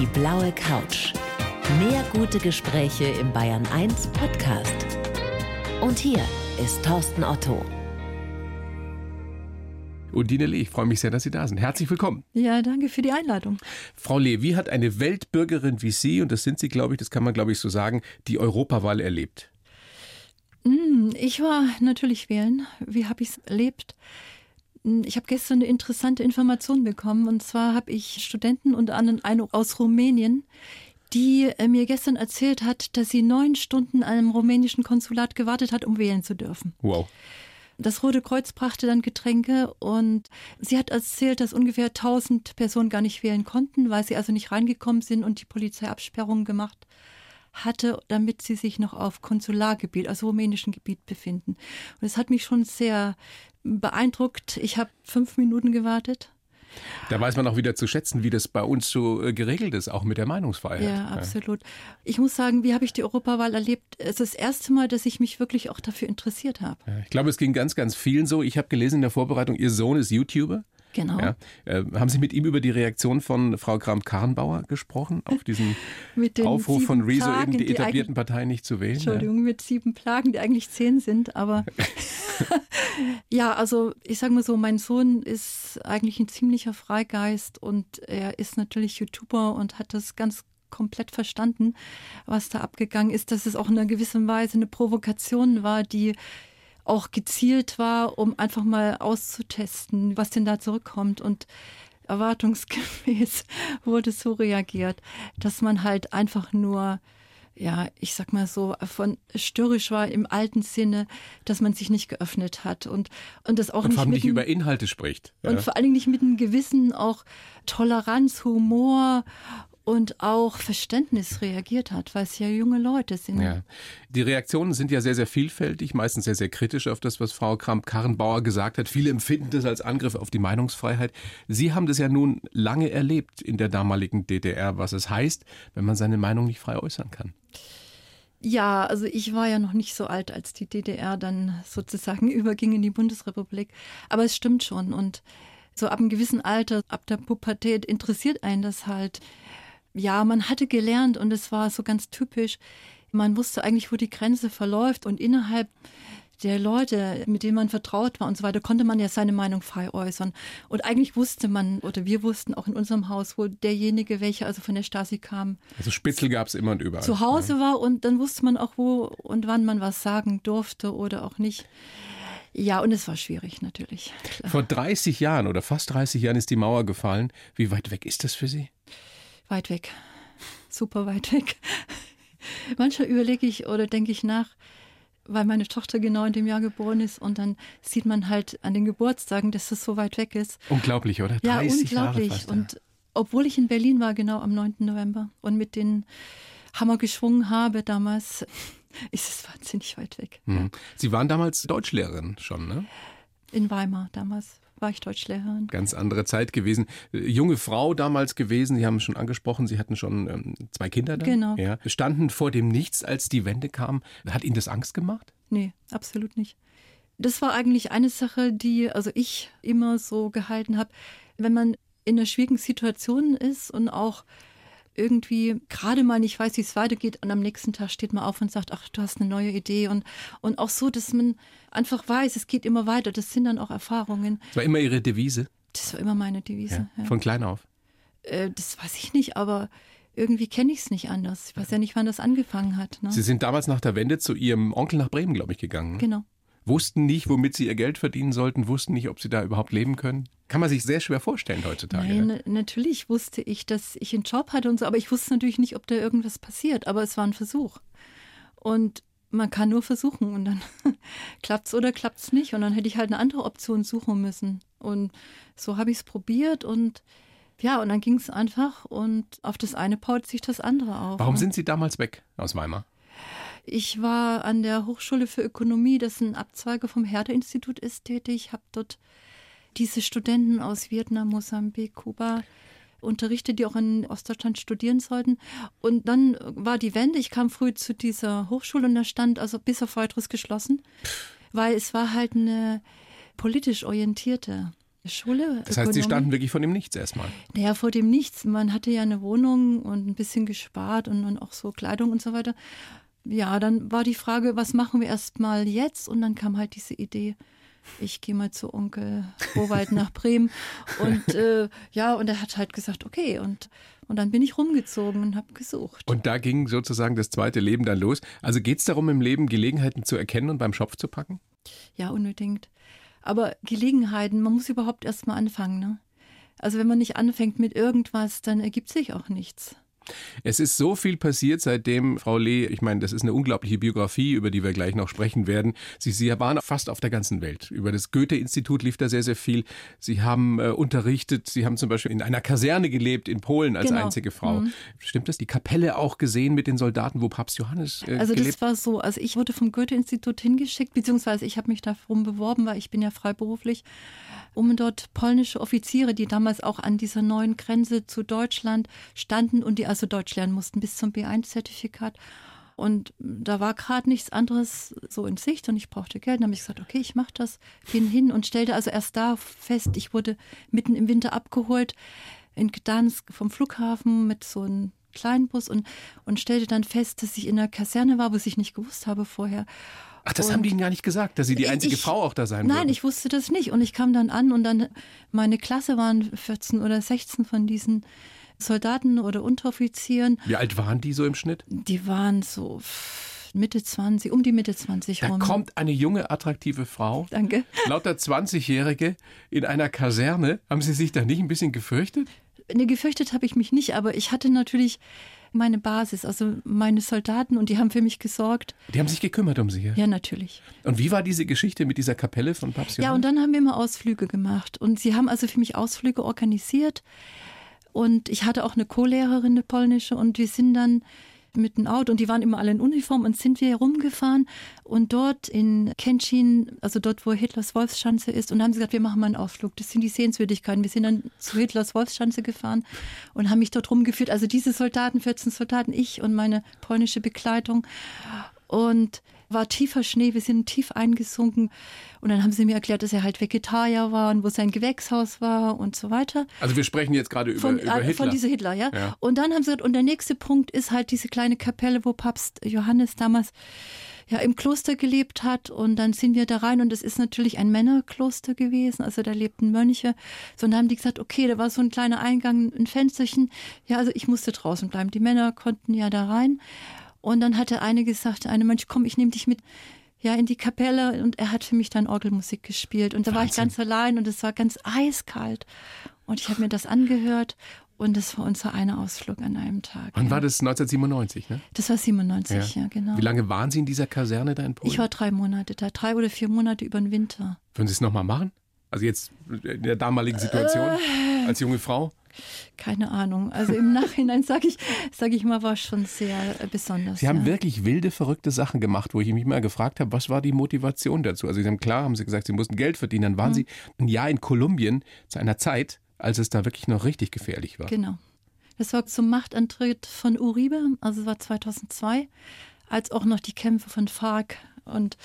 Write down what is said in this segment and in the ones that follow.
Die blaue Couch. Mehr gute Gespräche im Bayern 1 Podcast. Und hier ist Thorsten Otto. Undine Lee, ich freue mich sehr, dass Sie da sind. Herzlich willkommen. Ja, danke für die Einladung. Frau Lee, wie hat eine Weltbürgerin wie Sie, und das sind Sie, glaube ich, das kann man, glaube ich, so sagen, die Europawahl erlebt? Hm, ich war natürlich wählen. Wie habe ich es erlebt? Ich habe gestern eine interessante Information bekommen. Und zwar habe ich Studenten, unter anderem eine aus Rumänien, die äh, mir gestern erzählt hat, dass sie neun Stunden an einem rumänischen Konsulat gewartet hat, um wählen zu dürfen. Wow. Das Rote Kreuz brachte dann Getränke und sie hat erzählt, dass ungefähr 1000 Personen gar nicht wählen konnten, weil sie also nicht reingekommen sind und die Polizei Absperrungen gemacht hatte, damit sie sich noch auf Konsulargebiet, also rumänischen Gebiet befinden. Und es hat mich schon sehr beeindruckt. Ich habe fünf Minuten gewartet. Da weiß man auch wieder zu schätzen, wie das bei uns so äh, geregelt ist, auch mit der Meinungsfreiheit. Ja, absolut. Ich muss sagen, wie habe ich die Europawahl erlebt? Es ist das erste Mal, dass ich mich wirklich auch dafür interessiert habe. Ja, ich glaube, es ging ganz, ganz vielen so. Ich habe gelesen in der Vorbereitung, Ihr Sohn ist YouTuber. Genau. Ja. Äh, haben Sie mit ihm über die Reaktion von Frau Kramp-Karrenbauer gesprochen auf diesen Aufruf von Rezo, Plagen, eben die, die etablierten Parteien nicht zu wählen? Entschuldigung, ja. mit sieben Plagen, die eigentlich zehn sind, aber ja, also ich sage mal so, mein Sohn ist eigentlich ein ziemlicher Freigeist und er ist natürlich YouTuber und hat das ganz komplett verstanden, was da abgegangen ist, dass es auch in einer gewissen Weise eine Provokation war, die auch gezielt war, um einfach mal auszutesten, was denn da zurückkommt. Und erwartungsgemäß wurde so reagiert, dass man halt einfach nur ja, ich sag mal so, von störrisch war im alten Sinne, dass man sich nicht geöffnet hat und, und das auch und nicht, vor allem nicht über Inhalte spricht. Ja. Und vor allen Dingen nicht mit einem gewissen auch Toleranz, Humor und auch Verständnis reagiert hat, weil es ja junge Leute sind. Ja. Die Reaktionen sind ja sehr, sehr vielfältig, meistens sehr, sehr kritisch auf das, was Frau Kramp-Karrenbauer gesagt hat. Viele empfinden das als Angriff auf die Meinungsfreiheit. Sie haben das ja nun lange erlebt in der damaligen DDR, was es heißt, wenn man seine Meinung nicht frei äußern kann. Ja, also ich war ja noch nicht so alt, als die DDR dann sozusagen überging in die Bundesrepublik. Aber es stimmt schon. Und so ab einem gewissen Alter, ab der Pubertät interessiert einen das halt ja, man hatte gelernt und es war so ganz typisch. Man wusste eigentlich, wo die Grenze verläuft und innerhalb der Leute, mit denen man vertraut war und so weiter, konnte man ja seine Meinung frei äußern. Und eigentlich wusste man, oder wir wussten auch in unserem Haus, wo derjenige, welcher also von der Stasi kam. Also Spitzel gab es immer und überall. Zu Hause ja. war und dann wusste man auch, wo und wann man was sagen durfte oder auch nicht. Ja, und es war schwierig natürlich. Klar. Vor 30 Jahren oder fast 30 Jahren ist die Mauer gefallen. Wie weit weg ist das für Sie? Weit weg. Super weit weg. Manchmal überlege ich oder denke ich nach, weil meine Tochter genau in dem Jahr geboren ist und dann sieht man halt an den Geburtstagen, dass das so weit weg ist. Unglaublich, oder? 30 ja, unglaublich. Fast, ja. Und obwohl ich in Berlin war, genau am 9. November und mit den Hammer geschwungen habe damals, ist es wahnsinnig weit weg. Mhm. Sie waren damals Deutschlehrerin schon, ne? In Weimar damals war ich Deutschlehrerin. Ganz andere Zeit gewesen. Junge Frau damals gewesen, Sie haben es schon angesprochen, Sie hatten schon ähm, zwei Kinder dann. Genau. Ja. Standen vor dem Nichts, als die Wende kam. Hat Ihnen das Angst gemacht? Nee, absolut nicht. Das war eigentlich eine Sache, die also ich immer so gehalten habe, wenn man in einer schwierigen Situation ist und auch irgendwie gerade mal nicht weiß, wie es weitergeht und am nächsten Tag steht man auf und sagt, ach, du hast eine neue Idee und, und auch so, dass man einfach weiß, es geht immer weiter. Das sind dann auch Erfahrungen. Das war immer Ihre Devise? Das war immer meine Devise. Ja, von klein auf? Äh, das weiß ich nicht, aber irgendwie kenne ich es nicht anders. Ich weiß ja nicht, wann das angefangen hat. Ne? Sie sind damals nach der Wende zu Ihrem Onkel nach Bremen, glaube ich, gegangen. Genau wussten nicht, womit sie ihr Geld verdienen sollten, wussten nicht, ob sie da überhaupt leben können. Kann man sich sehr schwer vorstellen heutzutage. Nein, ne? natürlich wusste ich, dass ich einen Job hatte und so, aber ich wusste natürlich nicht, ob da irgendwas passiert. Aber es war ein Versuch. Und man kann nur versuchen und dann klappt's oder klappt's nicht. Und dann hätte ich halt eine andere Option suchen müssen. Und so habe ich es probiert und ja, und dann ging es einfach und auf das eine baut sich das andere auf. Warum sind Sie damals weg aus Weimar? Ich war an der Hochschule für Ökonomie, das ein Abzweige vom Herder-Institut ist, tätig. Habe dort diese Studenten aus Vietnam, Mosambik, Kuba unterrichtet, die auch in Ostdeutschland studieren sollten. Und dann war die Wende. Ich kam früh zu dieser Hochschule und da stand also bis auf weiteres geschlossen, weil es war halt eine politisch orientierte. Schule. Das heißt, Sie standen wirklich vor dem Nichts erstmal. Naja, vor dem Nichts. Man hatte ja eine Wohnung und ein bisschen gespart und, und auch so Kleidung und so weiter. Ja, dann war die Frage, was machen wir erstmal jetzt? Und dann kam halt diese Idee, ich gehe mal zu Onkel Rowald nach Bremen. Und äh, ja, und er hat halt gesagt, okay. Und, und dann bin ich rumgezogen und habe gesucht. Und da ging sozusagen das zweite Leben dann los. Also geht es darum, im Leben Gelegenheiten zu erkennen und beim Schopf zu packen? Ja, unbedingt. Aber Gelegenheiten, man muss überhaupt erst mal anfangen. Ne? Also wenn man nicht anfängt mit irgendwas, dann ergibt sich auch nichts. Es ist so viel passiert seitdem, Frau Lee, ich meine, das ist eine unglaubliche Biografie, über die wir gleich noch sprechen werden. Sie, Sie waren fast auf der ganzen Welt. Über das Goethe-Institut lief da sehr, sehr viel. Sie haben äh, unterrichtet, Sie haben zum Beispiel in einer Kaserne gelebt in Polen als genau. einzige Frau. Mhm. Stimmt das? Die Kapelle auch gesehen mit den Soldaten, wo Papst Johannes äh, Also das war so, also ich wurde vom Goethe-Institut hingeschickt, beziehungsweise ich habe mich darum beworben, weil ich bin ja freiberuflich um dort polnische Offiziere, die damals auch an dieser neuen Grenze zu Deutschland standen und die also Deutsch lernen mussten bis zum B1-Zertifikat. Und da war gerade nichts anderes so in Sicht und ich brauchte Geld. Dann habe ich gesagt, okay, ich mache das, bin hin und stellte also erst da fest, ich wurde mitten im Winter abgeholt in Gdansk vom Flughafen mit so einem kleinen Bus und, und stellte dann fest, dass ich in der Kaserne war, was ich nicht gewusst habe vorher. Ach, das und haben die Ihnen gar nicht gesagt, dass Sie die einzige ich, Frau auch da sein Nein, würden. ich wusste das nicht. Und ich kam dann an und dann, meine Klasse waren 14 oder 16 von diesen Soldaten oder Unteroffizieren. Wie alt waren die so im Schnitt? Die waren so Mitte 20, um die Mitte 20 rum. Da kommt eine junge, attraktive Frau. Danke. Lauter 20-Jährige in einer Kaserne. Haben Sie sich da nicht ein bisschen gefürchtet? Ne, gefürchtet habe ich mich nicht, aber ich hatte natürlich meine Basis, also meine Soldaten und die haben für mich gesorgt. Die haben sich gekümmert um Sie, ja? Ja, natürlich. Und wie war diese Geschichte mit dieser Kapelle von Papst Ja, und dann haben wir immer Ausflüge gemacht und sie haben also für mich Ausflüge organisiert und ich hatte auch eine Co-Lehrerin, eine polnische und wir sind dann mit dem Auto und die waren immer alle in Uniform und sind wir herumgefahren und dort in Kenshin, also dort, wo Hitlers Wolfschanze ist, und haben sie gesagt, wir machen mal einen Ausflug. Das sind die Sehenswürdigkeiten. Wir sind dann zu Hitlers Wolfschanze gefahren und haben mich dort rumgeführt. Also diese Soldaten, 14 Soldaten, ich und meine polnische Begleitung. Und war tiefer Schnee, wir sind tief eingesunken. Und dann haben sie mir erklärt, dass er halt Vegetarier war und wo sein Gewächshaus war und so weiter. Also wir sprechen jetzt gerade über, von, über äh, Hitler. Von dieser Hitler, ja? ja. Und dann haben sie gesagt, und der nächste Punkt ist halt diese kleine Kapelle, wo Papst Johannes damals ja im Kloster gelebt hat und dann sind wir da rein und es ist natürlich ein Männerkloster gewesen, also da lebten Mönche. So und dann haben die gesagt, okay, da war so ein kleiner Eingang, ein Fensterchen. Ja, also ich musste draußen bleiben. Die Männer konnten ja da rein. Und dann hatte eine gesagt, eine Mensch, komm, ich nehme dich mit ja, in die Kapelle und er hat für mich dann Orgelmusik gespielt. Und da Wahnsinn. war ich ganz allein und es war ganz eiskalt. Und ich habe mir das angehört und das war unser einer Ausflug an einem Tag. Wann ja. war das? 1997, ne? Das war 97, ja. ja. genau. Wie lange waren Sie in dieser Kaserne da in Polen? Ich war drei Monate da, drei oder vier Monate über den Winter. Würden Sie es nochmal machen? Also jetzt in der damaligen Situation äh, als junge Frau? Keine Ahnung. Also im Nachhinein sage ich, sag ich mal, war schon sehr besonders. Sie haben ja. wirklich wilde, verrückte Sachen gemacht, wo ich mich mal gefragt habe, was war die Motivation dazu? Also Sie haben klar, haben Sie gesagt, Sie mussten Geld verdienen. Dann waren mhm. Sie ein Jahr in Kolumbien zu einer Zeit, als es da wirklich noch richtig gefährlich war. Genau. Das war zum Machtantritt von Uribe, also es war 2002, als auch noch die Kämpfe von FARC und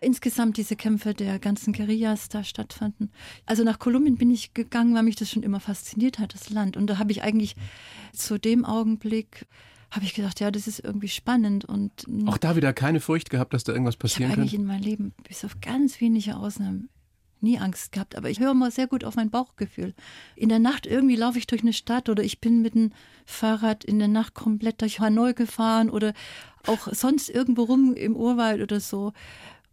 insgesamt diese Kämpfe der ganzen Guerillas da stattfanden. Also nach Kolumbien bin ich gegangen, weil mich das schon immer fasziniert hat, das Land. Und da habe ich eigentlich zu dem Augenblick habe ich gedacht, ja, das ist irgendwie spannend und auch da wieder keine Furcht gehabt, dass da irgendwas passieren ich könnte. Eigentlich in meinem Leben bis auf ganz wenige Ausnahmen nie Angst gehabt, aber ich höre mal sehr gut auf mein Bauchgefühl. In der Nacht irgendwie laufe ich durch eine Stadt oder ich bin mit dem Fahrrad in der Nacht komplett durch Hanoi gefahren oder auch sonst irgendwo rum im Urwald oder so.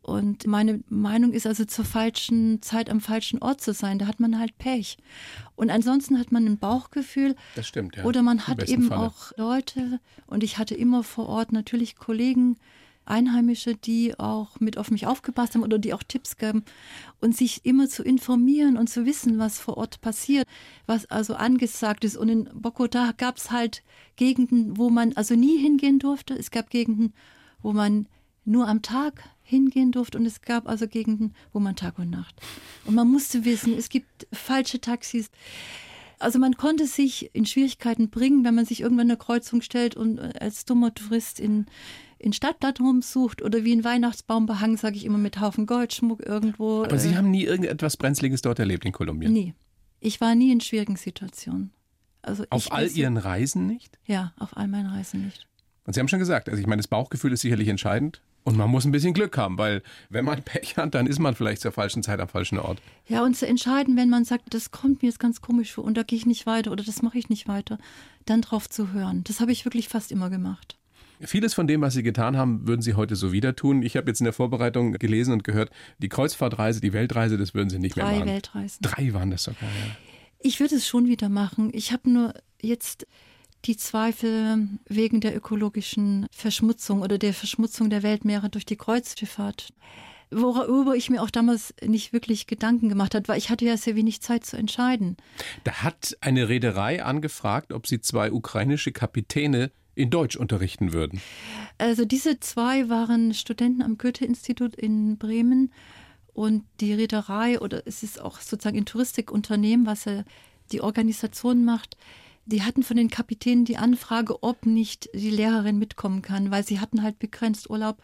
Und meine Meinung ist also zur falschen Zeit am falschen Ort zu sein. Da hat man halt Pech. Und ansonsten hat man ein Bauchgefühl. Das stimmt, ja. Oder man hat eben Falle. auch Leute. Und ich hatte immer vor Ort natürlich Kollegen, Einheimische, die auch mit auf mich aufgepasst haben oder die auch Tipps gaben und sich immer zu informieren und zu wissen, was vor Ort passiert, was also angesagt ist. Und in Bogota gab es halt Gegenden, wo man also nie hingehen durfte. Es gab Gegenden, wo man nur am Tag hingehen durfte und es gab also Gegenden, wo man Tag und Nacht. Und man musste wissen, es gibt falsche Taxis. Also man konnte sich in Schwierigkeiten bringen, wenn man sich irgendwann eine Kreuzung stellt und als dummer Tourist in in Stadtblatt rumsucht oder wie ein Weihnachtsbaum behangen, sage ich immer mit Haufen Goldschmuck irgendwo. Aber Sie haben nie irgendetwas Brenzliges dort erlebt in Kolumbien? Nie. Ich war nie in schwierigen Situationen. Also auf all weiß, Ihren Reisen nicht? Ja, auf all meinen Reisen nicht. Und Sie haben schon gesagt, also ich meine, das Bauchgefühl ist sicherlich entscheidend. Und man muss ein bisschen Glück haben, weil wenn man Pech hat, dann ist man vielleicht zur falschen Zeit am falschen Ort. Ja, und zu entscheiden, wenn man sagt, das kommt mir jetzt ganz komisch vor und da gehe ich nicht weiter oder das mache ich nicht weiter, dann drauf zu hören. Das habe ich wirklich fast immer gemacht. Vieles von dem, was Sie getan haben, würden Sie heute so wieder tun. Ich habe jetzt in der Vorbereitung gelesen und gehört, die Kreuzfahrtreise, die Weltreise, das würden Sie nicht Drei mehr machen. Drei Weltreisen. Drei waren das sogar, ja. Ich würde es schon wieder machen. Ich habe nur jetzt die Zweifel wegen der ökologischen Verschmutzung oder der Verschmutzung der Weltmeere durch die Kreuzschifffahrt. Worüber ich mir auch damals nicht wirklich Gedanken gemacht habe, weil ich hatte ja sehr wenig Zeit zu entscheiden. Da hat eine Reederei angefragt, ob sie zwei ukrainische Kapitäne in Deutsch unterrichten würden. Also diese zwei waren Studenten am Goethe-Institut in Bremen und die Reederei oder es ist auch sozusagen ein Touristikunternehmen, was die Organisation macht, die hatten von den Kapitänen die Anfrage, ob nicht die Lehrerin mitkommen kann, weil sie hatten halt begrenzt Urlaub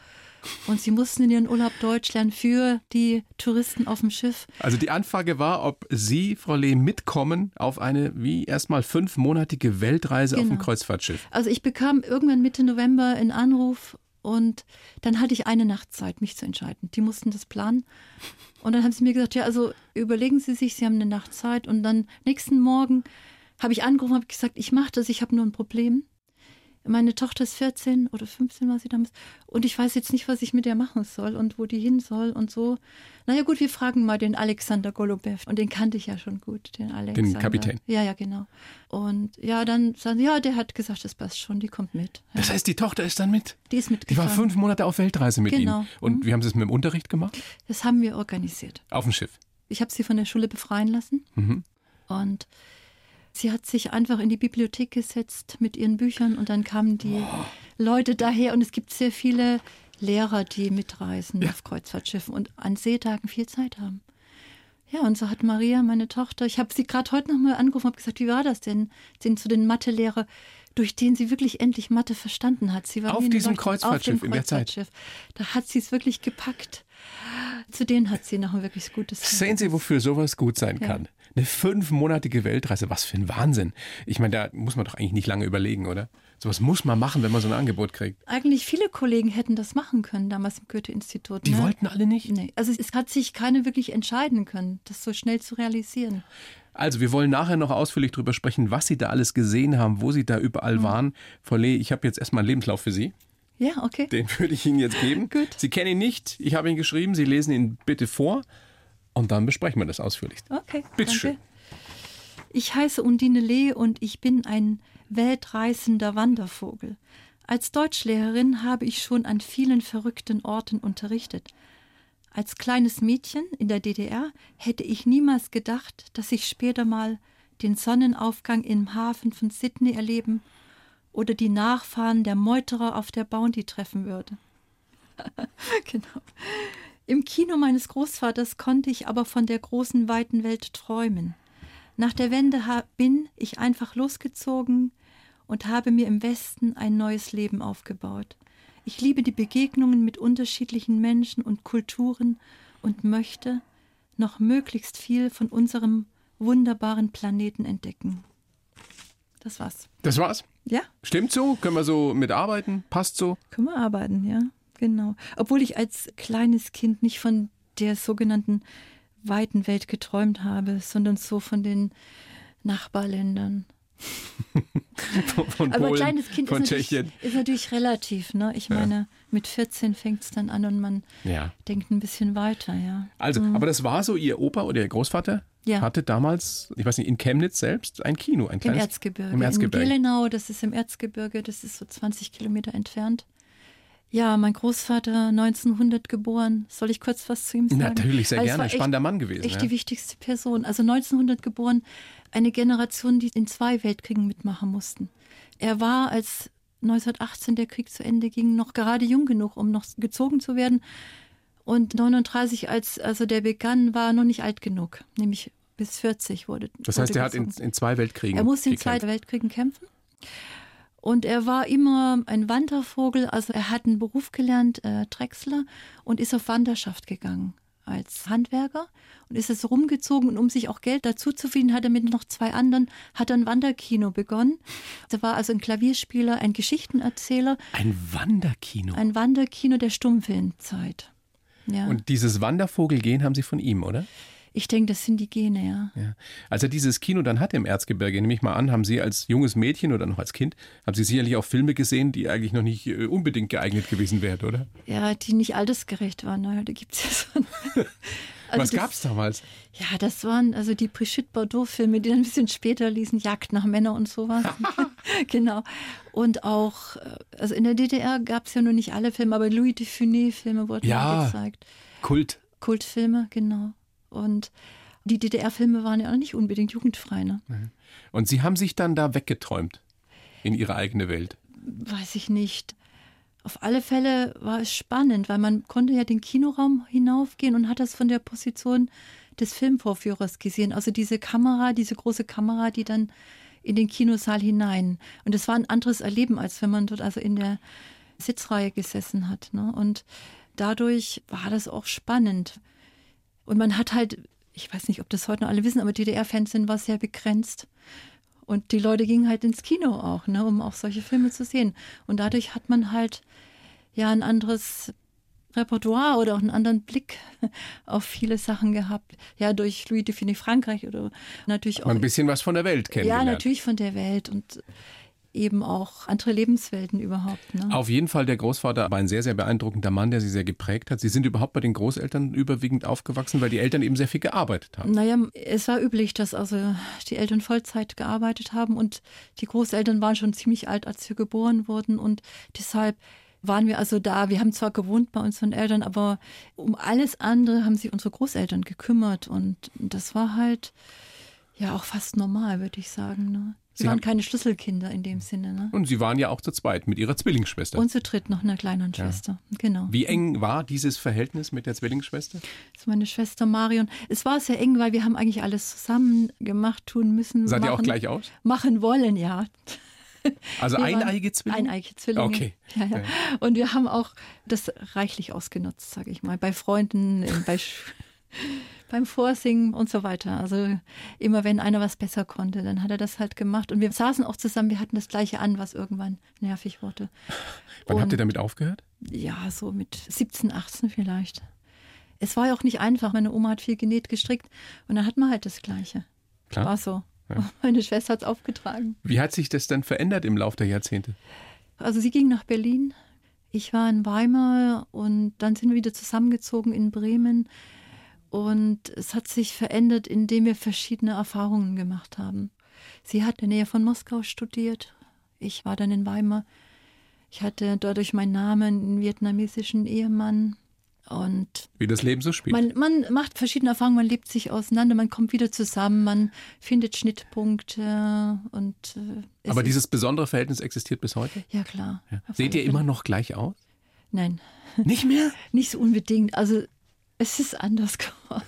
und sie mussten in ihren Urlaub Deutsch lernen für die Touristen auf dem Schiff. Also die Anfrage war, ob Sie, Frau Lehm, mitkommen auf eine wie erstmal fünfmonatige Weltreise genau. auf dem genau. Kreuzfahrtschiff. Also ich bekam irgendwann Mitte November einen Anruf und dann hatte ich eine Nacht Zeit, mich zu entscheiden. Die mussten das planen. Und dann haben sie mir gesagt, ja, also überlegen Sie sich, Sie haben eine Nacht Zeit und dann nächsten Morgen habe ich angerufen, habe gesagt, ich mache das, ich habe nur ein Problem. Meine Tochter ist 14 oder 15 war sie damals und ich weiß jetzt nicht, was ich mit ihr machen soll und wo die hin soll und so. Naja gut, wir fragen mal den Alexander Golubev und den kannte ich ja schon gut, den Alexander. Den Kapitän. Ja, ja, genau. Und ja, dann sagen sie, ja, der hat gesagt, das passt schon, die kommt mit. Ja. Das heißt, die Tochter ist dann mit? Die ist mit. Die war fünf Monate auf Weltreise mit genau. Ihnen. Und mhm. wie haben Sie es mit dem Unterricht gemacht? Das haben wir organisiert. Auf dem Schiff? Ich habe sie von der Schule befreien lassen. Mhm. Und Sie hat sich einfach in die Bibliothek gesetzt mit ihren Büchern und dann kamen die oh. Leute daher und es gibt sehr viele Lehrer, die mitreisen ja. auf Kreuzfahrtschiffen und an Seetagen viel Zeit haben. Ja, und so hat Maria, meine Tochter, ich habe sie gerade heute nochmal angerufen und gesagt, wie war das denn? Den, zu den Mathelehrer, durch den sie wirklich endlich Mathe verstanden hat. Sie war auf diesem Kreuzfahrtschiff auf in der Zeit. Da hat sie es wirklich gepackt. Zu denen hat sie noch ein wirklich gutes. Sehen Sie, wofür sowas gut sein ja. kann. Eine fünfmonatige Weltreise, was für ein Wahnsinn. Ich meine, da muss man doch eigentlich nicht lange überlegen, oder? Sowas muss man machen, wenn man so ein Angebot kriegt. Eigentlich viele Kollegen hätten das machen können damals im Goethe-Institut. Die ne? wollten alle nicht? Nee. Also es hat sich keine wirklich entscheiden können, das so schnell zu realisieren. Also, wir wollen nachher noch ausführlich darüber sprechen, was Sie da alles gesehen haben, wo Sie da überall mhm. waren. Frau Lee, ich habe jetzt erstmal einen Lebenslauf für Sie. Ja, okay. Den würde ich Ihnen jetzt geben. Gut. Sie kennen ihn nicht. Ich habe ihn geschrieben. Sie lesen ihn bitte vor. Und dann besprechen wir das ausführlich. Okay. Bitte schön. Ich heiße Undine Lee und ich bin ein weltreißender Wandervogel. Als Deutschlehrerin habe ich schon an vielen verrückten Orten unterrichtet. Als kleines Mädchen in der DDR hätte ich niemals gedacht, dass ich später mal den Sonnenaufgang im Hafen von Sydney erleben oder die Nachfahren der Meuterer auf der Bounty treffen würde. genau. Im Kino meines Großvaters konnte ich aber von der großen weiten Welt träumen. Nach der Wende bin ich einfach losgezogen und habe mir im Westen ein neues Leben aufgebaut. Ich liebe die Begegnungen mit unterschiedlichen Menschen und Kulturen und möchte noch möglichst viel von unserem wunderbaren Planeten entdecken. Das war's. Das war's? Ja. Stimmt so? Können wir so mitarbeiten? Passt so? Können wir arbeiten, ja. Genau. Obwohl ich als kleines Kind nicht von der sogenannten weiten Welt geträumt habe, sondern so von den Nachbarländern. von Aber Polen, kleines Kind von ist, Tschechien. Natürlich, ist natürlich relativ. Ne? Ich meine, ja. mit 14 fängt es dann an und man ja. denkt ein bisschen weiter. Ja. Also, mhm. aber das war so, Ihr Opa oder Ihr Großvater ja. hatte damals, ich weiß nicht, in Chemnitz selbst ein Kino, ein kleines. Im Erzgebirge. Im Erzgebirge. In Gelenau, das ist im Erzgebirge, das ist so 20 Kilometer entfernt. Ja, mein Großvater 1900 geboren. Soll ich kurz was zu ihm sagen? Natürlich, sehr gerne. Spannender Mann gewesen. Echt ja. die wichtigste Person. Also 1900 geboren, eine Generation, die in zwei Weltkriegen mitmachen mussten. Er war, als 1918 der Krieg zu Ende ging, noch gerade jung genug, um noch gezogen zu werden. Und 39, als also der begann, war er noch nicht alt genug, nämlich bis 40 wurde. Das heißt, er hat in, in, zwei Weltkriegen. Er musste in zwei Weltkriegen kämpfen. Und er war immer ein Wandervogel, also er hat einen Beruf gelernt, äh, Drechsler, und ist auf Wanderschaft gegangen als Handwerker und ist es rumgezogen und um sich auch Geld dazu zu verdienen, hat er mit noch zwei anderen, hat er ein Wanderkino begonnen. Er war also ein Klavierspieler, ein Geschichtenerzähler. Ein Wanderkino? Ein Wanderkino der Stummfilmzeit. Ja. Und dieses Wandervogelgehen haben Sie von ihm, oder? Ich denke, das sind die Gene, ja. ja. Als er dieses Kino dann hatte im Erzgebirge, nehme ich mal an, haben Sie als junges Mädchen oder noch als Kind, haben Sie sicherlich auch Filme gesehen, die eigentlich noch nicht äh, unbedingt geeignet gewesen wären, oder? Ja, die nicht altersgerecht waren. Naja, da gibt es ja so. Also Was gab es damals? Ja, das waren also die Brigitte Bardot-Filme, die dann ein bisschen später ließen, Jagd nach Männern und sowas. genau. Und auch, äh, also in der DDR gab es ja nur nicht alle Filme, aber Louis de Funès-Filme wurden ja, gezeigt. Kult. Kultfilme, genau. Und die DDR-Filme waren ja auch nicht unbedingt jugendfrei. Ne? Und Sie haben sich dann da weggeträumt in Ihre eigene Welt? Weiß ich nicht. Auf alle Fälle war es spannend, weil man konnte ja den Kinoraum hinaufgehen und hat das von der Position des Filmvorführers gesehen. Also diese Kamera, diese große Kamera, die dann in den Kinosaal hinein. Und es war ein anderes Erleben, als wenn man dort also in der Sitzreihe gesessen hat. Ne? Und dadurch war das auch spannend. Und man hat halt, ich weiß nicht, ob das heute noch alle wissen, aber DDR-Fernsehen war sehr begrenzt. Und die Leute gingen halt ins Kino auch, ne, um auch solche Filme zu sehen. Und dadurch hat man halt ja ein anderes Repertoire oder auch einen anderen Blick auf viele Sachen gehabt. Ja, durch Louis de Finet Frankreich oder natürlich auch. Ein bisschen was von der Welt kennengelernt. Ja, natürlich von der Welt. Und eben auch andere Lebenswelten überhaupt. Ne? Auf jeden Fall der Großvater war ein sehr, sehr beeindruckender Mann, der Sie sehr geprägt hat. Sie sind überhaupt bei den Großeltern überwiegend aufgewachsen, weil die Eltern eben sehr viel gearbeitet haben. Naja, es war üblich, dass also die Eltern Vollzeit gearbeitet haben und die Großeltern waren schon ziemlich alt, als wir geboren wurden und deshalb waren wir also da. Wir haben zwar gewohnt bei unseren Eltern, aber um alles andere haben sich unsere Großeltern gekümmert und das war halt ja auch fast normal, würde ich sagen. Ne? Sie, waren keine Schlüsselkinder in dem Sinne. Ne? Und Sie waren ja auch zu zweit mit Ihrer Zwillingsschwester. Und zu dritt noch eine kleine Schwester. Ja. Genau. Wie eng war dieses Verhältnis mit der Zwillingsschwester? Das ist meine Schwester Marion. Es war sehr eng, weil wir haben eigentlich alles zusammen gemacht, tun müssen. Seid ihr auch gleich aus? Machen wollen, ja. Also eineige Zwillinge? Eineige Zwillinge. Okay. Ja, ja. Und wir haben auch das reichlich ausgenutzt, sage ich mal. Bei Freunden, bei beim Vorsingen und so weiter. Also immer wenn einer was besser konnte, dann hat er das halt gemacht. Und wir saßen auch zusammen, wir hatten das gleiche an, was irgendwann nervig wurde. Wann und, habt ihr damit aufgehört? Ja, so mit 17, 18 vielleicht. Es war ja auch nicht einfach. Meine Oma hat viel genäht, gestrickt und dann hat man halt das Gleiche. Klar. War so. Ja. Meine Schwester hat es aufgetragen. Wie hat sich das denn verändert im Laufe der Jahrzehnte? Also sie ging nach Berlin. Ich war in Weimar und dann sind wir wieder zusammengezogen in Bremen. Und es hat sich verändert, indem wir verschiedene Erfahrungen gemacht haben. Sie hat in der Nähe von Moskau studiert. Ich war dann in Weimar. Ich hatte dadurch meinen Namen, einen vietnamesischen Ehemann. Und Wie das Leben so spielt. Man, man macht verschiedene Erfahrungen, man lebt sich auseinander, man kommt wieder zusammen, man findet Schnittpunkte und. Äh, Aber dieses besondere Verhältnis existiert bis heute? Ja, klar. Ja. Seht ihr immer noch gleich aus? Nein. Nicht mehr? Nicht so unbedingt. Also es ist anders geworden.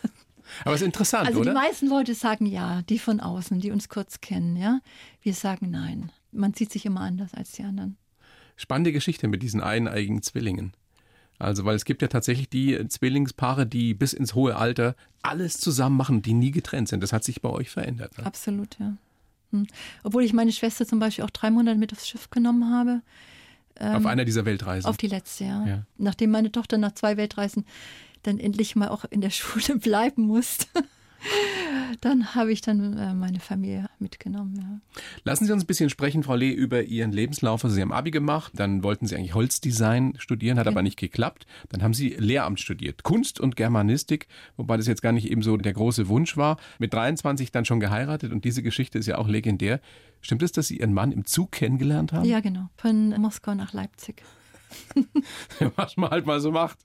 Aber es ist interessant, also oder? Die meisten Leute sagen ja, die von außen, die uns kurz kennen, ja. Wir sagen nein. Man sieht sich immer anders als die anderen. Spannende Geschichte mit diesen eineigen Zwillingen. Also, weil es gibt ja tatsächlich die Zwillingspaare, die bis ins hohe Alter alles zusammen machen, die nie getrennt sind. Das hat sich bei euch verändert. Ne? Absolut, ja. Hm. Obwohl ich meine Schwester zum Beispiel auch drei Monate mit aufs Schiff genommen habe. Ähm, auf einer dieser Weltreisen? Auf die letzte, ja. ja. Nachdem meine Tochter nach zwei Weltreisen dann endlich mal auch in der Schule bleiben musste. Dann habe ich dann äh, meine Familie mitgenommen. Ja. Lassen Sie uns ein bisschen sprechen, Frau Lee, über Ihren Lebenslauf. Also Sie haben Abi gemacht, dann wollten Sie eigentlich Holzdesign studieren, hat ja. aber nicht geklappt. Dann haben Sie Lehramt studiert, Kunst und Germanistik, wobei das jetzt gar nicht eben so der große Wunsch war. Mit 23 dann schon geheiratet und diese Geschichte ist ja auch legendär. Stimmt es, dass Sie Ihren Mann im Zug kennengelernt haben? Ja, genau. Von Moskau nach Leipzig. Was man halt mal so macht.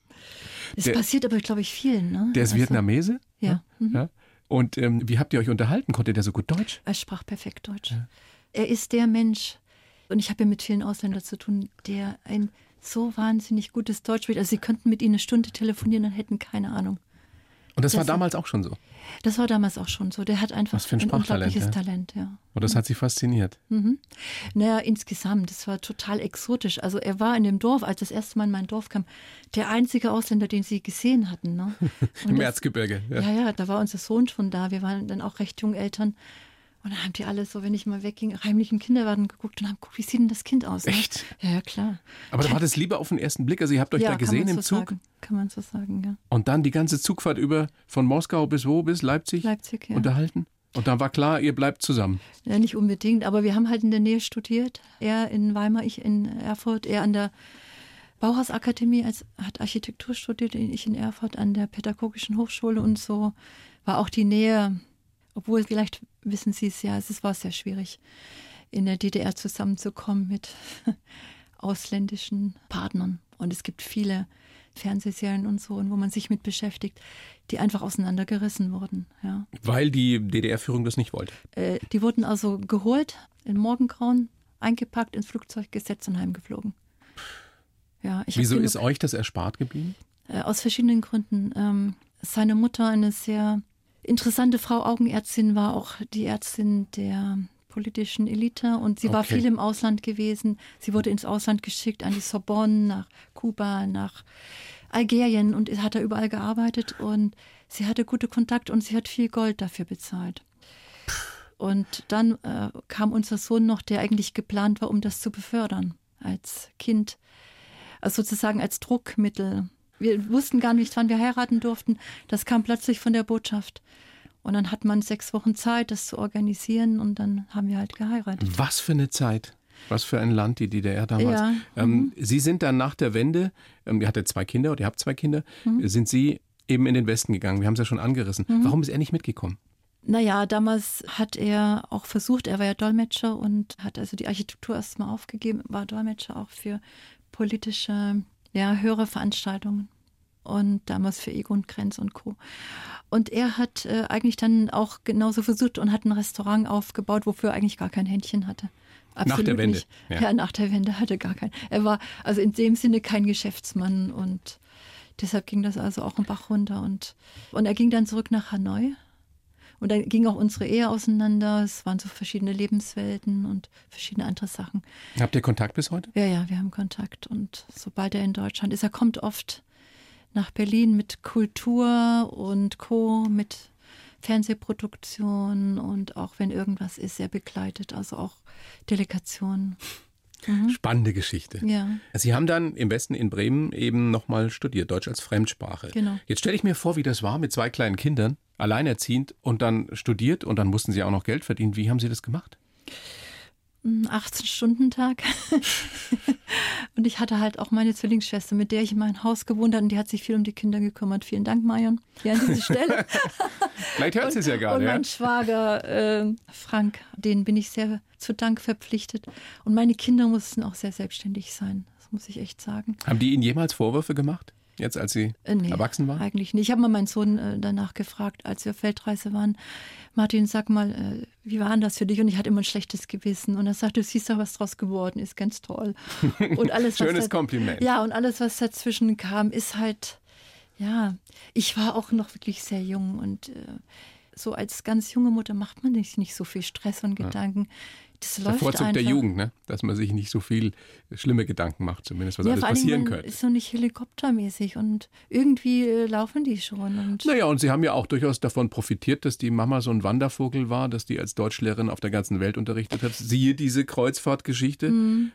Der, passiert aber, glaube ich, vielen. Ne? Der ist also, Vietnamese? Ja. Mhm. ja. Und ähm, wie habt ihr euch unterhalten? Konnte der so gut Deutsch? Er sprach perfekt Deutsch. Ja. Er ist der Mensch, und ich habe ja mit vielen Ausländern zu tun, der ein so wahnsinnig gutes Deutsch spricht. Also sie könnten mit ihm eine Stunde telefonieren und hätten keine Ahnung. Und das, das war damals auch schon so? Das war damals auch schon so. Der hat einfach Was für ein ein unglaubliches ja. Talent, ja. Und das hat sie fasziniert. Mhm. Naja, insgesamt, das war total exotisch. Also er war in dem Dorf, als das erste Mal in mein Dorf kam, der einzige Ausländer, den sie gesehen hatten. Ne? Im das- Erzgebirge. Ja. Ja, ja, da war unser Sohn schon da. Wir waren dann auch recht jung Eltern. Und dann haben die alle so, wenn ich mal wegging, heimlich im Kindergarten geguckt und haben geguckt, wie sieht denn das Kind aus? ne? Echt? Ja, ja, klar. Aber da war das lieber auf den ersten Blick. Also ihr habt euch ja, da gesehen im so Zug Sagen. Kann man so sagen, ja. und dann die ganze Zugfahrt über von Moskau bis wo? Bis Leipzig? Leipzig, ja. Unterhalten? Und dann war klar, ihr bleibt zusammen. Ja, nicht unbedingt, aber wir haben halt in der Nähe studiert. Er in Weimar, ich in Erfurt. Er an der Bauhausakademie, als, hat Architektur studiert, ich in Erfurt an der Pädagogischen Hochschule und so war auch die Nähe, obwohl vielleicht wissen Sie es ja, es war sehr schwierig, in der DDR zusammenzukommen mit ausländischen Partnern. Und es gibt viele Fernsehserien und so, wo man sich mit beschäftigt, die einfach auseinandergerissen wurden. Ja. Weil die DDR-Führung das nicht wollte. Äh, die wurden also geholt, in Morgengrauen, eingepackt, ins Flugzeug gesetzt und heimgeflogen. Ja, Wieso genug- ist euch das erspart geblieben? äh, aus verschiedenen Gründen. Ähm, seine Mutter, eine sehr interessante Frau, Augenärztin, war auch die Ärztin der politischen Elite und sie war Okay. viel im Ausland gewesen. Sie wurde ins Ausland geschickt, an die Sorbonne, nach Kuba, nach Algerien und hat da überall gearbeitet und sie hatte gute Kontakte und sie hat viel Gold dafür bezahlt. Und dann äh, kam unser Sohn noch, der eigentlich geplant war, um das zu befördern als Kind, also sozusagen als Druckmittel. Wir wussten gar nicht, wann wir heiraten durften. Das kam plötzlich von der Botschaft. Und dann hat man sechs Wochen Zeit, das zu organisieren und dann haben wir halt geheiratet. Was für eine Zeit. Was für ein Land, die DDR damals. Ja, Ähm, Sie sind dann nach der Wende, ähm, ihr hattet zwei Kinder oder ihr habt zwei Kinder, sind Sie eben in den Westen gegangen. Wir haben es ja schon angerissen. Warum ist er nicht mitgekommen? Naja, damals hat er auch versucht, er war ja Dolmetscher und hat also die Architektur erstmal aufgegeben, war Dolmetscher auch für politische, ja, höhere Veranstaltungen. Und damals für Egon Krenz und Co. Und er hat äh, eigentlich dann auch genauso versucht und hat ein Restaurant aufgebaut, wofür er eigentlich gar kein Händchen hatte. Absolut der Wende, ja. Ja. nach der Wende hatte er gar kein. Er war also in dem Sinne kein Geschäftsmann und deshalb ging das also auch im Bach runter. Und, und er ging dann zurück nach Hanoi. Und dann ging auch unsere Ehe auseinander. Es waren so verschiedene Lebenswelten und verschiedene andere Sachen. Habt ihr Kontakt bis heute? Ja, ja, wir haben Kontakt. Und sobald er in Deutschland ist, er kommt nach Berlin mit Kultur und Co., mit Fernsehproduktion und auch wenn irgendwas ist, er begleitet, also auch Delegationen. Spannende Geschichte. Ja. Sie haben dann im Westen in Bremen eben nochmal studiert, Deutsch als Fremdsprache. Genau. Jetzt stelle ich mir vor, wie das war mit zwei kleinen Kindern, alleinerziehend und dann studiert und dann mussten Sie auch noch Geld verdienen. Wie haben Sie das gemacht? 18-Stunden-Tag. und ich hatte halt auch meine Zwillingsschwester, mit der ich in meinem Haus gewohnt habe und die hat sich viel um die Kinder gekümmert. Vielen Dank, Marion, hier an diese Stelle. Vielleicht hört sie es ja Und gerade. Ja? mein Schwager äh, Frank, den bin ich sehr zu Dank verpflichtet. Und meine Kinder mussten auch sehr selbstständig sein. Das muss ich echt sagen. Haben die Ihnen jemals Vorwürfe gemacht? Jetzt, als Sie Äh, nee, erwachsen waren? Eigentlich nicht. Ich habe mal meinen Sohn äh, danach gefragt, als wir auf Weltreise waren. Martin, sag mal, äh, wie war denn das für dich? Und ich hatte immer ein schlechtes Gewissen. Und er sagte, du siehst doch, was draus geworden ist. Ganz toll. Und alles, Schönes da- Kompliment. Ja, und alles, was dazwischen kam, ist halt, ja, ich war auch noch wirklich sehr jung und äh, so als ganz junge Mutter macht man sich nicht so viel Stress und Gedanken. Das Der läuft Vorzug einfach. der Jugend, ne? dass man sich nicht so viel schlimme Gedanken macht, zumindest was ja, alles passieren könnte. ist so nicht helikoptermäßig und irgendwie äh, laufen die schon. Und Naja, und Sie haben ja auch durchaus davon profitiert, dass die Mama so ein Wandervogel war, dass die als Deutschlehrerin auf der ganzen Welt unterrichtet hat. Siehe diese Kreuzfahrtgeschichte,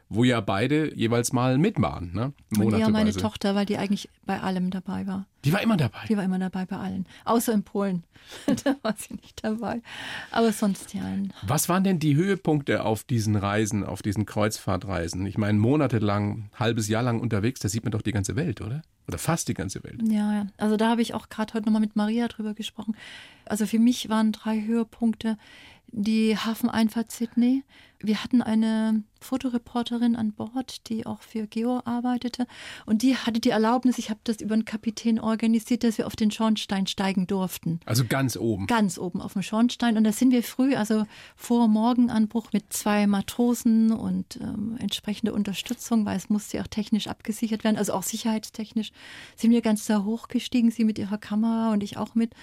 wo ja beide jeweils mal mit waren, ne? Mhm. Und eher meine. Tochter, weil die eigentlich bei allem dabei war. Die war immer dabei. Die war immer dabei bei allen. Außer in Polen. da war sie nicht dabei. Aber sonst ja. Was waren denn die Höhepunkte auf diesen Reisen, auf diesen Kreuzfahrtreisen? Ich meine, monatelang, halbes Jahr lang unterwegs, da sieht man doch die ganze Welt, oder? Oder fast die ganze Welt. Ja, ja. Also da habe ich auch gerade heute nochmal mit Maria drüber gesprochen. Also für mich waren drei Höhepunkte die Hafeneinfahrt Sydney. Wir hatten eine Fotoreporterin an Bord, die auch für Geo arbeitete. Und die hatte die Erlaubnis, ich habe das über einen Kapitän organisiert, dass wir auf den Schornstein steigen durften. Also ganz oben. Ganz oben auf dem Schornstein. Und da sind wir früh, also vor Morgenanbruch mit zwei Matrosen und ähm, entsprechende Unterstützung, weil es musste ja auch technisch abgesichert werden, also auch sicherheitstechnisch, sind wir ganz da hochgestiegen, sie mit ihrer Kamera und ich auch mit.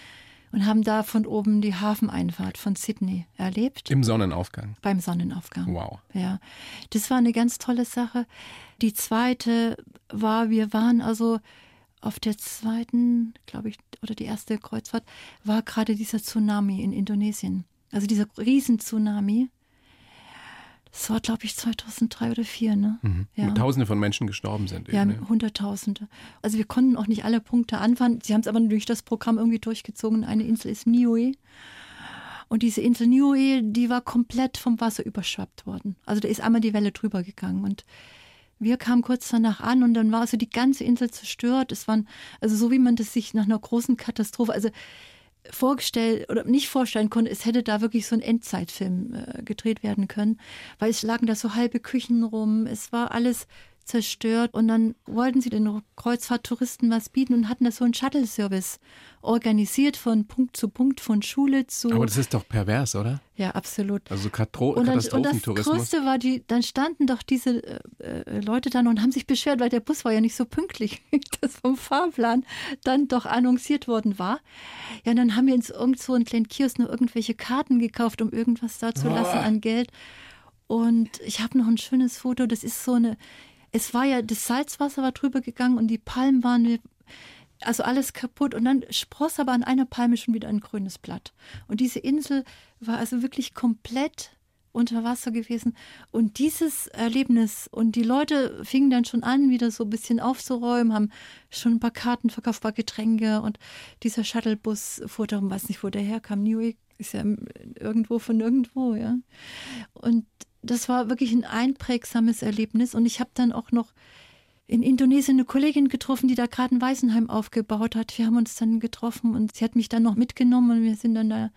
Und haben da von oben die Hafeneinfahrt von Sydney erlebt. Im Sonnenaufgang. Beim Sonnenaufgang. Wow. Ja, das war eine ganz tolle Sache. Die zweite war, wir waren also auf der zweiten, glaube ich, oder die erste Kreuzfahrt, war gerade dieser Tsunami in Indonesien. Also dieser Riesentsunami. Das war, glaube ich, 2003 oder 2004, ne? Mhm. Ja. Wo Tausende von Menschen gestorben sind. Ja, eben, Hunderttausende. Also wir konnten auch nicht alle Punkte anfahren. Sie haben es aber durch das Programm irgendwie durchgezogen. Eine Insel ist Niue. Und diese Insel Niue, die war komplett vom Wasser überschwappt worden. Also da ist einmal die Welle drüber gegangen. Und wir kamen kurz danach an und dann war also die ganze Insel zerstört. Es waren, also so wie man das sich nach einer großen Katastrophe, also vorgestellt oder nicht vorstellen konnte, es hätte da wirklich so ein Endzeitfilm äh, gedreht werden können, weil es lagen da so halbe Küchen rum, es war alles zerstört und dann wollten sie den Kreuzfahrttouristen was bieten und hatten da so einen Shuttle-Service organisiert von Punkt zu Punkt, von Schule zu. Aber das ist doch pervers, oder? Ja, absolut. Also Katro und dann, Katastrophentourismus. Und das Größte war, die, dann standen doch diese äh, äh, Leute dann und haben sich beschwert, weil der Bus war ja nicht so pünktlich, wie das vom Fahrplan dann doch annonciert worden war. Ja, und dann haben wir uns irgend so einen kleinen Kiosk nur irgendwelche Karten gekauft, um irgendwas da zu lassen an Geld. Und ich habe noch ein schönes Foto, das ist so eine es war ja, das Salzwasser war drüber gegangen und die Palmen waren, also alles kaputt. Und dann spross aber an einer Palme schon wieder ein grünes Blatt. Und diese Insel war also wirklich komplett unter Wasser gewesen. Und dieses Erlebnis, und die Leute fingen dann schon an, wieder so ein bisschen aufzuräumen, haben schon ein paar Karten verkauft, paar Getränke und dieser Shuttlebus fuhr darum, weiß nicht, wo der herkam. Newark ist ja irgendwo von irgendwo, ja. Und das war wirklich ein einprägsames Erlebnis. Und ich habe dann auch noch in Indonesien eine Kollegin getroffen, die da gerade ein Waisenheim aufgebaut hat. Wir haben uns dann getroffen und sie hat mich dann noch mitgenommen und wir sind dann da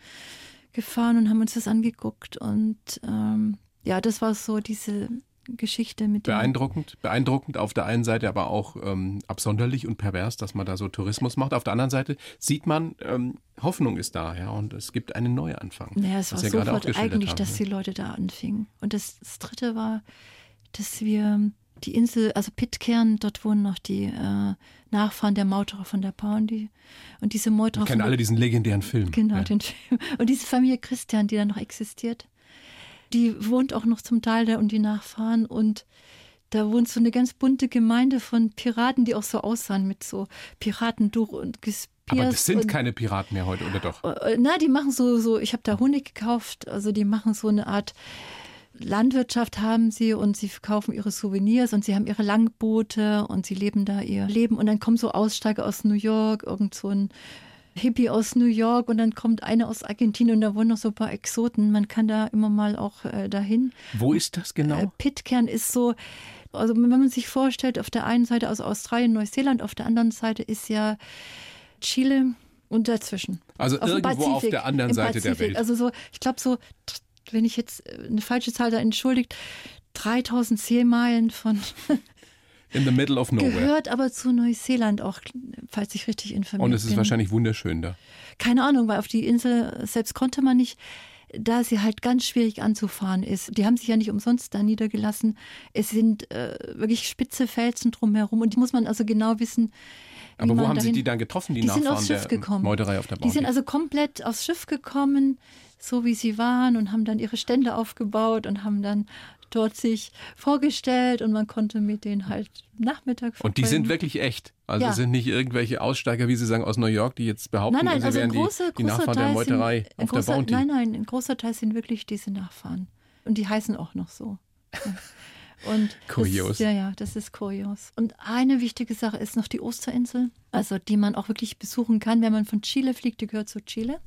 gefahren und haben uns das angeguckt. Und ähm, ja, das war so diese Geschichte mit Beeindruckend, beeindruckend auf der einen Seite, aber auch ähm, absonderlich und pervers, dass man da so Tourismus macht. Auf der anderen Seite sieht man, ähm, Hoffnung ist da, ja, und es gibt einen Neuanfang. Ja, es war sofort eigentlich, haben, dass ja. die Leute da anfingen. Und das, das, Dritte war, dass wir die Insel, also Pitcairn, dort wohnen noch die äh, Nachfahren der Mauterer von der Poundy. Und diese Mauterer. Wir kennen alle diesen legendären Film. Genau, ja. den Film. Und diese Familie Christian, die da noch existiert die wohnt auch noch zum Teil da und die Nachfahren und da wohnt so eine ganz bunte Gemeinde von Piraten, die auch so aussahen mit so Piratenduch und Gespiers. Aber das sind keine Piraten mehr heute, oder doch? Äh, na, die machen so, so ich habe da Honig gekauft, also die machen so eine Art Landwirtschaft haben sie und sie verkaufen ihre Souvenirs und sie haben ihre Langboote und sie leben da ihr Leben und dann kommen so Aussteiger aus New York, irgend so ein Hippie aus New York und dann kommt eine aus Argentinien und da wohnen noch so ein paar Exoten. Man kann da immer mal auch äh, dahin. Wo ist das genau? Äh, Pitcairn ist so, also wenn man sich vorstellt, auf der einen Seite aus Australien, Neuseeland, auf der anderen Seite ist ja Chile und dazwischen. Also auf irgendwo Pazifik, auf der anderen Seite Pazifik. der Welt. Also so, ich glaube so, wenn ich jetzt äh, eine falsche Zahl da entschuldigt, 3000 Seemeilen von In the middle of nowhere. Gehört aber zu Neuseeland auch, falls ich richtig informiert bin. Und es ist bin. wahrscheinlich wunderschön da. Keine Ahnung, weil auf die Insel selbst konnte man nicht, da sie halt ganz schwierig anzufahren ist. Die haben sich ja nicht umsonst da niedergelassen. Es sind äh, wirklich spitze Felsen drumherum und die muss man also genau wissen. Aber wo haben Sie die dann getroffen, die, die Nachfahren sind aufs Schiff gekommen. Meuterei auf der Bounty? Die sind also komplett aufs Schiff gekommen, so wie sie waren und haben dann ihre Stände aufgebaut und haben dann dort sich vorgestellt und man konnte mit denen halt Nachmittag verbringen. Und die sind wirklich echt. Also ja. sind nicht irgendwelche Aussteiger, wie Sie sagen, aus New York, die jetzt behaupten, nein, nein, sie also wären große, die, die Nachfahren der Meuterei sind, auf großer, der Bounty. Nein, nein, ein großer Teil sind wirklich diese Nachfahren. Und die heißen auch noch so. Und kurios. Das, ja, ja, das ist kurios. Und eine wichtige Sache ist noch die Osterinsel, also die man auch wirklich besuchen kann, wenn man von Chile fliegt. Die gehört zu Chile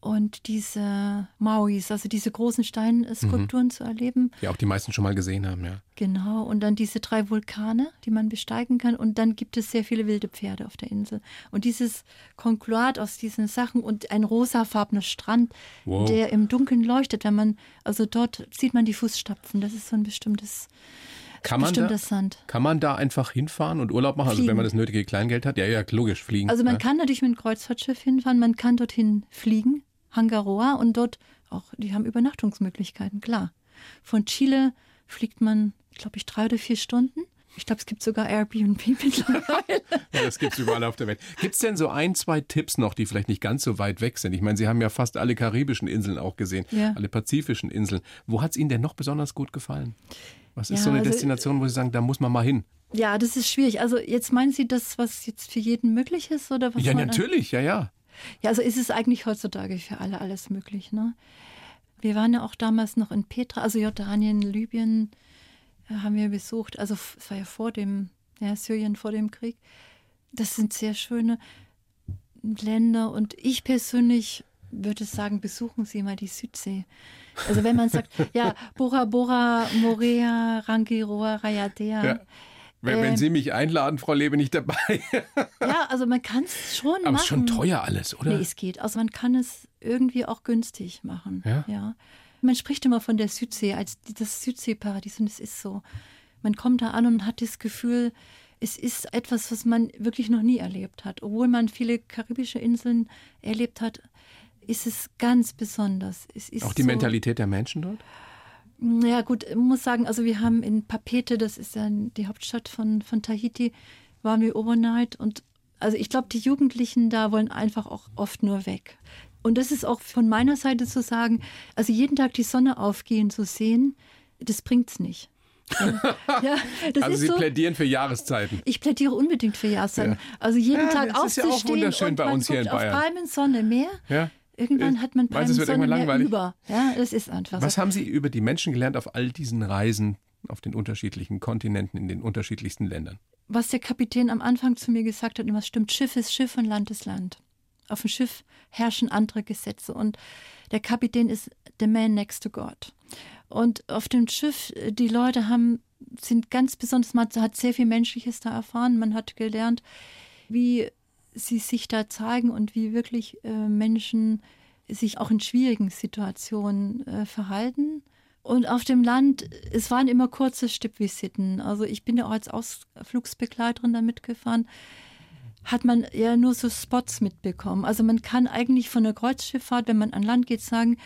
und diese Mauis, also diese großen Steinskulpturen mhm. zu erleben. Die auch die meisten schon mal gesehen haben, ja. Genau, und dann diese drei Vulkane, die man besteigen kann. Und dann gibt es sehr viele wilde Pferde auf der Insel. Und dieses Konkluat aus diesen Sachen und ein rosafarbener Strand, wow. der im Dunkeln leuchtet, wenn man, also dort sieht man die Fußstapfen. Das ist so ein bestimmtes. Kann man, da, Sand. kann man da einfach hinfahren und Urlaub machen? Fliegen. Also wenn man das nötige Kleingeld hat? Ja, ja, logisch, fliegen. Also man ja. kann natürlich mit einem Kreuzfahrtschiff hinfahren, man kann dorthin fliegen. Hangaroa und dort auch, die haben Übernachtungsmöglichkeiten, klar. Von Chile fliegt man, glaube ich, drei oder vier Stunden Ich glaube, es gibt sogar Airbnb mittlerweile. ja, das gibt es überall auf der Welt. Gibt es denn so ein, zwei Tipps noch, die vielleicht nicht ganz so weit weg sind? Ich meine, Sie haben ja fast alle karibischen Inseln auch gesehen, ja. alle pazifischen Inseln. Wo hat es Ihnen denn noch besonders gut gefallen? Was ist ja, so eine also, Destination, wo Sie sagen, da muss man mal hin? Ja, das ist schwierig. Also jetzt meinen Sie das, was jetzt für jeden möglich ist? Oder was ja, natürlich, ja, ja. Ja, also ist es eigentlich heutzutage für alle alles möglich. Ne? Wir waren ja auch damals noch in Petra, also Jordanien, Libyen äh, haben wir besucht. Also es war ja vor dem, ja, Syrien vor dem Krieg. Das sind sehr schöne Länder und ich persönlich würde sagen, besuchen Sie mal die Südsee. Also wenn man sagt, ja, Bora Bora, Morea, Rangiroa, Rayadea. Ja. Wenn, wenn, ähm. Sie mich einladen, Frau Lebe, nicht dabei. ja, also man kann es schon Aber machen. Aber es ist schon teuer alles, oder? Nee, es geht. Also man kann es irgendwie auch günstig machen. Ja? ja. Man spricht immer von der Südsee als das Südseeparadies und es ist so. Man kommt da an und hat das Gefühl, es ist etwas, was man wirklich noch nie erlebt hat. Obwohl man viele karibische Inseln erlebt hat, ist es ganz besonders. Es auch die so, Mentalität der Menschen dort? Ja gut, ich muss sagen, also wir haben in Papete, das ist ja die Hauptstadt von, von Tahiti, waren wir overnight und also ich glaube, die Jugendlichen da wollen einfach auch oft nur weg. Und das ist auch von meiner Seite zu sagen, also jeden Tag die Sonne aufgehen zu sehen, das bringt's nicht. Ja, ja, also Sie so, plädieren für Jahreszeiten. Ich plädiere unbedingt für Jahreszeiten. Ja. Also jeden Tag aufzustehen ist ja auch wunderschön bei uns hier in Bayern. Auf Palmen, Sonne, Meer. Ja. Irgendwann äh, hat man Palmen, Sonne, Meer über. Ja, das ist einfach Was so. haben Sie über die Menschen gelernt auf all diesen Reisen auf den unterschiedlichen Kontinenten, in den unterschiedlichsten Ländern? Was der Kapitän am Anfang zu mir gesagt hat, immer stimmt, Schiff ist Schiff und Land ist Land. Auf dem Schiff herrschen andere Gesetze und der Kapitän ist the man next to God. Und auf dem Schiff, die Leute haben, sind ganz besonders, man hat sehr viel Menschliches da erfahren. Man hat gelernt, wie sie sich da zeigen und wie wirklich äh, Menschen sich auch in schwierigen Situationen äh, verhalten. Und auf dem Land, es waren immer kurze Stippvisiten. Also ich bin ja auch als Ausflugsbegleiterin da mitgefahren hat man ja nur so Spots mitbekommen. Also man kann eigentlich von der Kreuzschifffahrt, wenn man an Land geht, sagen,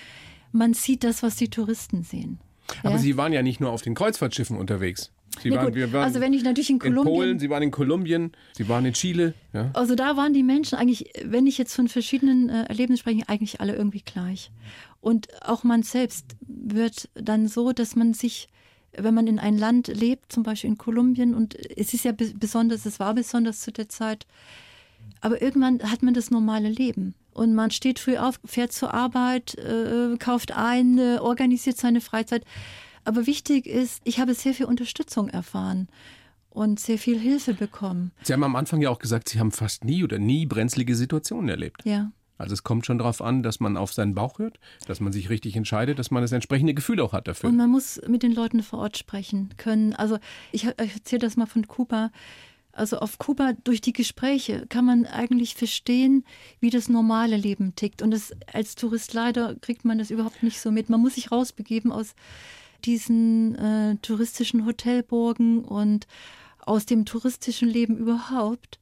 man sieht das, was die Touristen sehen. Aber ja? Sie waren ja nicht nur auf den Kreuzfahrtschiffen unterwegs. Sie nee, waren, wir waren also wenn ich natürlich in Kolumbien, in Polen, Sie waren in Kolumbien, Sie waren in Chile. Ja. Also da waren die Menschen eigentlich, wenn ich jetzt von verschiedenen äh, Erlebnissen spreche, eigentlich alle irgendwie gleich. Und auch man selbst wird dann so, dass man sich wenn man in ein Land lebt, zum Beispiel in Kolumbien, und es ist ja besonders, es war besonders zu der Zeit, aber irgendwann hat man das normale Leben. Und man steht früh auf, fährt zur Arbeit, äh, kauft ein, äh, organisiert seine Freizeit. Aber wichtig ist, ich habe sehr viel Unterstützung erfahren und sehr viel Hilfe bekommen. Sie haben am Anfang ja auch gesagt, Sie haben fast nie oder nie brenzlige Situationen erlebt. Ja. Also es kommt schon darauf an, dass man auf seinen Bauch hört, dass man sich richtig entscheidet, dass man das entsprechende Gefühl auch hat dafür. Und man muss mit den Leuten vor Ort sprechen können. Also ich, ich erzähle das mal von Kuba. Also auf Kuba durch die Gespräche kann man eigentlich verstehen, wie das normale Leben tickt. Und das, als Tourist leider kriegt man das überhaupt nicht so mit. Man muss sich rausbegeben aus diesen äh, touristischen Hotelburgen und aus dem touristischen Leben überhaupt.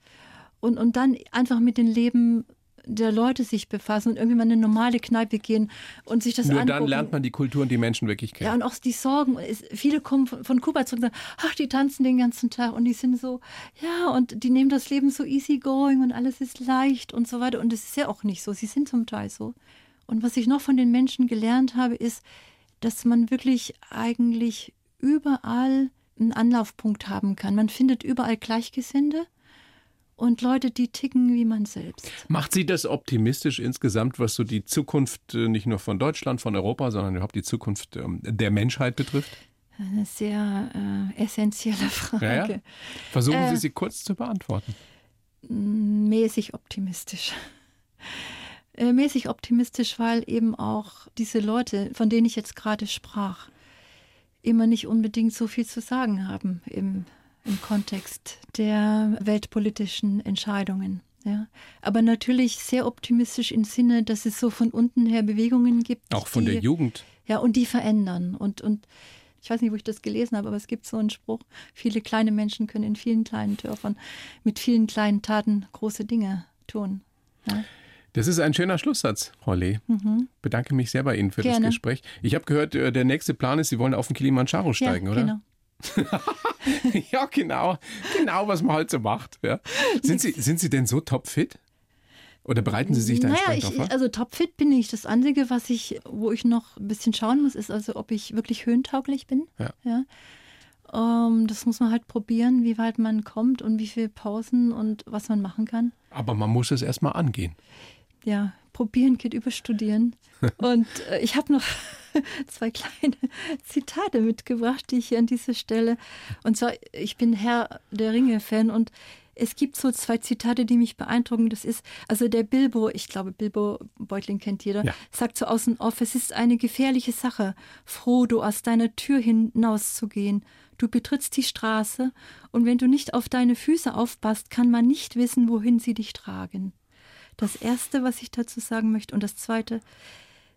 Und, und dann einfach mit dem Leben der Leute sich befassen und irgendwie mal in eine normale Kneipe gehen und sich das Nur angucken. dann lernt man die Kultur und die Menschen wirklich kennen. Ja, und auch die Sorgen. Viele kommen von Kuba zurück und sagen, ach, die tanzen den ganzen Tag und die sind so, ja, und die nehmen das Leben so easy going und alles ist leicht und so weiter. Und das ist ja auch nicht so. Sie sind zum Teil so. Und was ich noch von den Menschen gelernt habe, ist, dass man wirklich eigentlich überall einen Anlaufpunkt haben kann. Man findet überall Gleichgesinnte und Leute, die ticken wie man selbst. Macht Sie das optimistisch insgesamt, was so die Zukunft äh, nicht nur von Deutschland, von Europa, sondern überhaupt die Zukunft ähm, der Menschheit betrifft? Eine sehr äh, essentielle Frage. Ja, ja. Versuchen äh, Sie sie kurz zu beantworten. Mäßig optimistisch. Äh, mäßig optimistisch, weil eben auch diese Leute, von denen ich jetzt gerade sprach, immer nicht unbedingt so viel zu sagen haben im im Kontext der weltpolitischen Entscheidungen. Ja. Aber natürlich sehr optimistisch im Sinne, dass es so von unten her Bewegungen gibt. Auch von die, der Jugend. Ja, und die verändern. Und, und ich weiß nicht, wo ich das gelesen habe, aber es gibt so einen Spruch, viele kleine Menschen können in vielen kleinen Dörfern mit vielen kleinen Taten große Dinge tun. Ja. Das ist ein schöner Schlusssatz, Frau Lee. Mhm. Bedanke mich sehr bei Ihnen für Gerne. das Gespräch. Ich habe gehört, äh, der nächste Plan ist, Sie wollen auf den Kilimanjaro steigen, ja, oder? Genau. ja, genau. Genau, was man halt so macht. Ja. Sind, Sie, sind Sie denn so topfit? Oder bereiten Sie sich da naja, entsprechend ich, vor? also topfit bin ich. Das Einzige, was ich, wo ich noch ein bisschen schauen muss, ist also, ob ich wirklich höhentauglich bin. Ja. Ja. Ähm, das muss man halt probieren, wie weit man kommt und wie viele Pausen und was man machen kann. Aber man muss es erstmal angehen. Ja, probieren geht über studieren. Und äh, ich habe noch zwei kleine Zitate mitgebracht, die ich hier an dieser Stelle. Und zwar, ich bin Herr der Ringe-Fan und es gibt so zwei Zitate, die mich beeindrucken. Das ist, also der Bilbo, ich glaube, Bilbo Beutling kennt jeder, Ja. sagt so außen auf, es ist eine gefährliche Sache, Frodo aus deiner Tür hinauszugehen. Du betrittst die Straße und wenn du nicht auf deine Füße aufpasst, kann man nicht wissen, wohin sie dich tragen. Das Erste, was ich dazu sagen möchte, und das Zweite,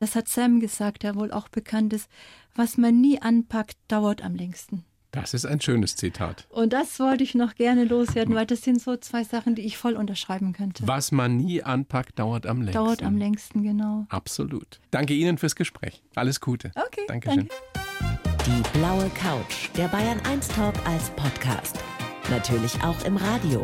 das hat Sam gesagt, der wohl auch bekannt ist, was man nie anpackt, dauert am längsten. Das ist ein schönes Zitat. Und das wollte ich noch gerne loswerden, weil das sind so zwei Sachen, die ich voll unterschreiben könnte. Was man nie anpackt, dauert am längsten. Dauert am längsten, genau. Absolut. Danke Ihnen fürs Gespräch. Alles Gute. Okay, Dankeschön. danke. Die blaue Couch, der Bayern 1 Talk als Podcast. Natürlich auch im Radio.